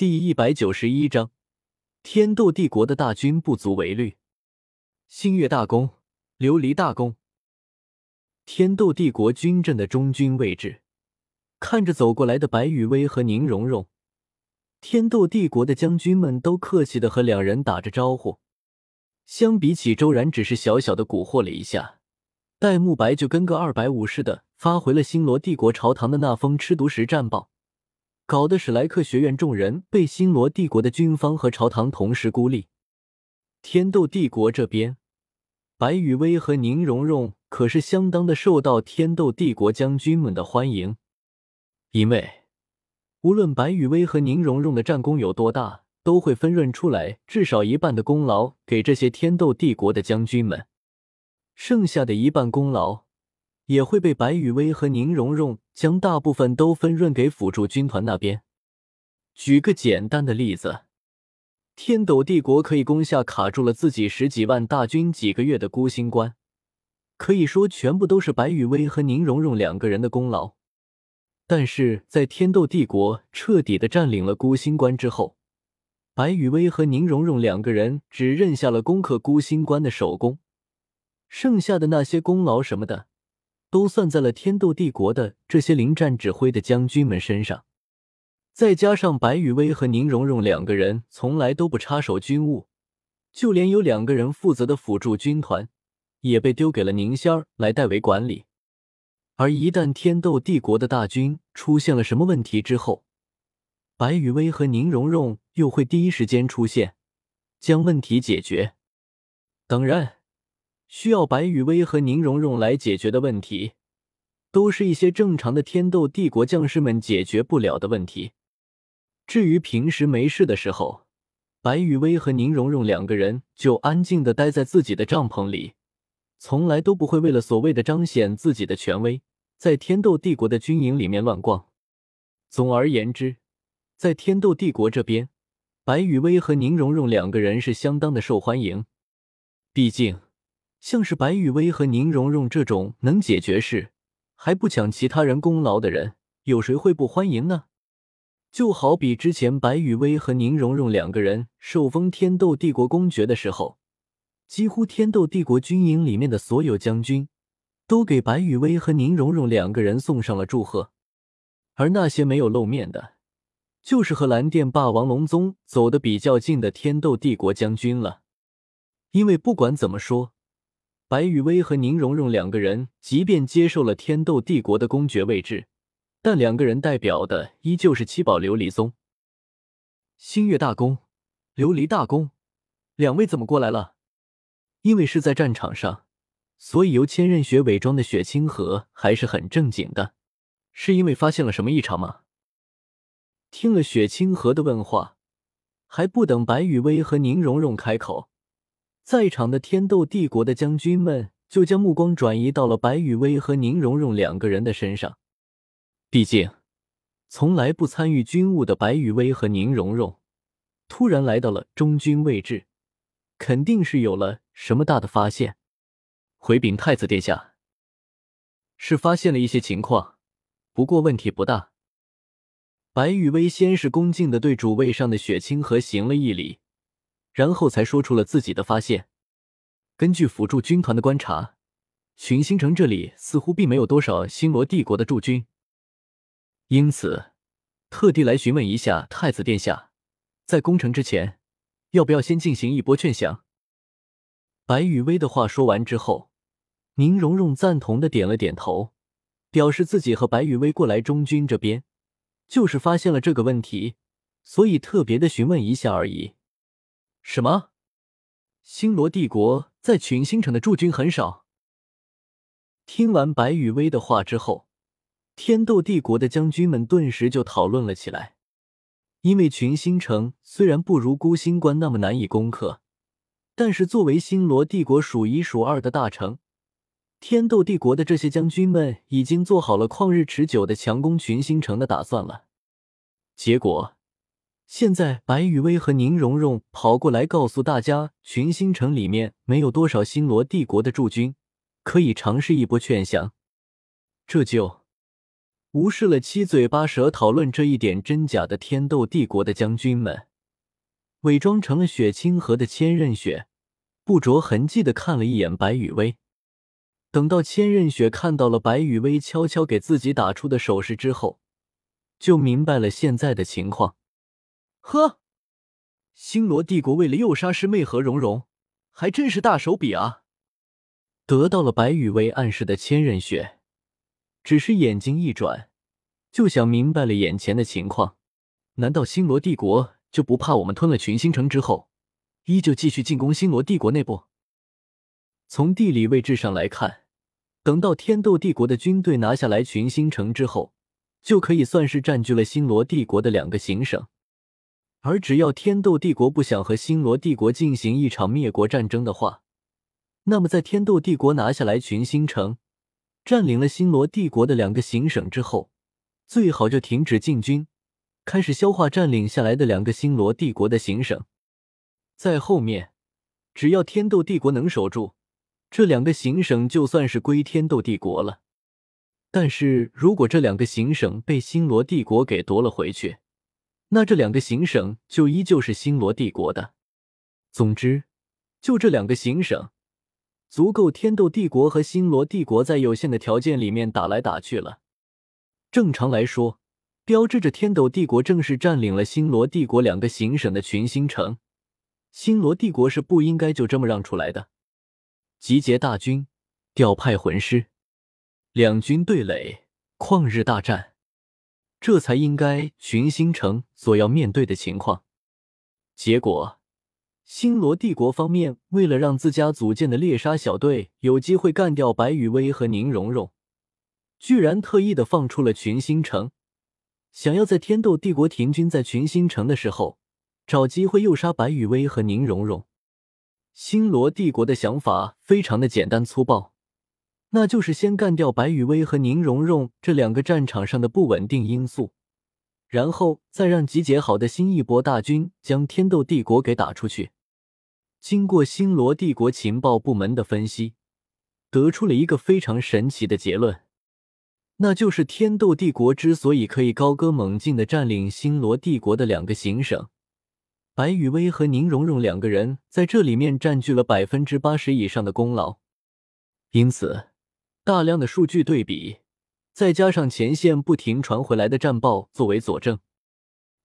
第一百九十一章，天斗帝国的大军不足为虑。星月大宫，琉璃大宫，天斗帝国军阵的中军位置，看着走过来的白羽薇和宁荣荣，天斗帝国的将军们都客气的和两人打着招呼。相比起周然，只是小小的蛊惑了一下，戴沐白就跟个二百五似的，发回了星罗帝国朝堂的那封吃独食战报。搞得史莱克学院众人被星罗帝国的军方和朝堂同时孤立。天斗帝国这边，白羽薇和宁荣荣可是相当的受到天斗帝国将军们的欢迎，因为无论白羽薇和宁荣荣的战功有多大，都会分润出来至少一半的功劳给这些天斗帝国的将军们，剩下的一半功劳。也会被白雨薇和宁荣荣将大部分都分润给辅助军团那边。举个简单的例子，天斗帝国可以攻下卡住了自己十几万大军几个月的孤星关，可以说全部都是白雨薇和宁荣荣两个人的功劳。但是在天斗帝国彻底的占领了孤星关之后，白雨薇和宁荣荣两个人只认下了攻克孤星关的首功，剩下的那些功劳什么的。都算在了天斗帝国的这些临战指挥的将军们身上，再加上白羽薇和宁荣荣两个人从来都不插手军务，就连有两个人负责的辅助军团也被丢给了宁仙儿来代为管理。而一旦天斗帝国的大军出现了什么问题之后，白羽薇和宁荣荣又会第一时间出现，将问题解决。当然。需要白雨薇和宁荣荣来解决的问题，都是一些正常的天斗帝国将士们解决不了的问题。至于平时没事的时候，白雨薇和宁荣荣两个人就安静的待在自己的帐篷里，从来都不会为了所谓的彰显自己的权威，在天斗帝国的军营里面乱逛。总而言之，在天斗帝国这边，白雨薇和宁荣荣两个人是相当的受欢迎，毕竟。像是白雨薇和宁荣荣这种能解决事还不抢其他人功劳的人，有谁会不欢迎呢？就好比之前白雨薇和宁荣荣两个人受封天斗帝国公爵的时候，几乎天斗帝国军营里面的所有将军都给白雨薇和宁荣荣两个人送上了祝贺，而那些没有露面的，就是和蓝电霸王龙宗走得比较近的天斗帝国将军了，因为不管怎么说。白雨薇和宁荣荣两个人，即便接受了天斗帝国的公爵位置，但两个人代表的依旧是七宝琉璃宗。星月大公、琉璃大公，两位怎么过来了？因为是在战场上，所以由千仞雪伪装的雪清河还是很正经的。是因为发现了什么异常吗？听了雪清河的问话，还不等白雨薇和宁荣荣开口。在场的天斗帝国的将军们就将目光转移到了白羽薇和宁荣荣两个人的身上。毕竟，从来不参与军务的白羽薇和宁荣荣，突然来到了中军位置，肯定是有了什么大的发现。回禀太子殿下，是发现了一些情况，不过问题不大。白羽薇先是恭敬的对主位上的雪清河行了一礼。然后才说出了自己的发现。根据辅助军团的观察，群星城这里似乎并没有多少星罗帝国的驻军，因此特地来询问一下太子殿下，在攻城之前，要不要先进行一波劝降？白雨薇的话说完之后，宁荣荣赞同的点了点头，表示自己和白雨薇过来中军这边，就是发现了这个问题，所以特别的询问一下而已。什么？星罗帝国在群星城的驻军很少。听完白羽薇的话之后，天斗帝国的将军们顿时就讨论了起来。因为群星城虽然不如孤星关那么难以攻克，但是作为星罗帝国数一数二的大城，天斗帝国的这些将军们已经做好了旷日持久的强攻群星城的打算了。结果。现在，白雨薇和宁荣荣跑过来告诉大家，群星城里面没有多少星罗帝国的驻军，可以尝试一波劝降。这就无视了七嘴八舌讨论这一点真假的天斗帝国的将军们，伪装成了雪清河的千仞雪，不着痕迹的看了一眼白羽薇。等到千仞雪看到了白羽薇悄悄给自己打出的手势之后，就明白了现在的情况。呵，星罗帝国为了诱杀师妹何蓉蓉，还真是大手笔啊！得到了白羽薇暗示的千仞雪。只是眼睛一转，就想明白了眼前的情况。难道星罗帝国就不怕我们吞了群星城之后，依旧继续进攻星罗帝国内部？从地理位置上来看，等到天斗帝国的军队拿下来群星城之后，就可以算是占据了星罗帝国的两个行省。而只要天斗帝国不想和星罗帝国进行一场灭国战争的话，那么在天斗帝国拿下来群星城。占领了星罗帝国的两个行省之后，最好就停止进军，开始消化占领下来的两个星罗帝国的行省。在后面，只要天斗帝国能守住这两个行省，就算是归天斗帝国了。但是如果这两个行省被星罗帝国给夺了回去，那这两个行省就依旧是星罗帝国的。总之，就这两个行省。足够天斗帝国和星罗帝国在有限的条件里面打来打去了。正常来说，标志着天斗帝国正式占领了星罗帝国两个行省的群星城，星罗帝国是不应该就这么让出来的。集结大军，调派魂师，两军对垒，旷日大战，这才应该群星城所要面对的情况。结果。星罗帝国方面为了让自家组建的猎杀小队有机会干掉白羽薇和宁荣荣，居然特意的放出了群星城，想要在天斗帝国停军在群星城的时候，找机会诱杀白羽薇和宁荣荣。星罗帝国的想法非常的简单粗暴，那就是先干掉白羽薇和宁荣荣这两个战场上的不稳定因素，然后再让集结好的新一波大军将天斗帝国给打出去。经过星罗帝国情报部门的分析，得出了一个非常神奇的结论，那就是天斗帝国之所以可以高歌猛进的占领星罗帝国的两个行省，白雨薇和宁荣荣两个人在这里面占据了百分之八十以上的功劳。因此，大量的数据对比，再加上前线不停传回来的战报作为佐证，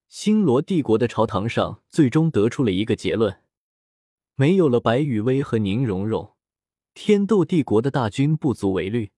星罗帝国的朝堂上最终得出了一个结论。没有了白羽薇和宁荣荣，天斗帝国的大军不足为虑。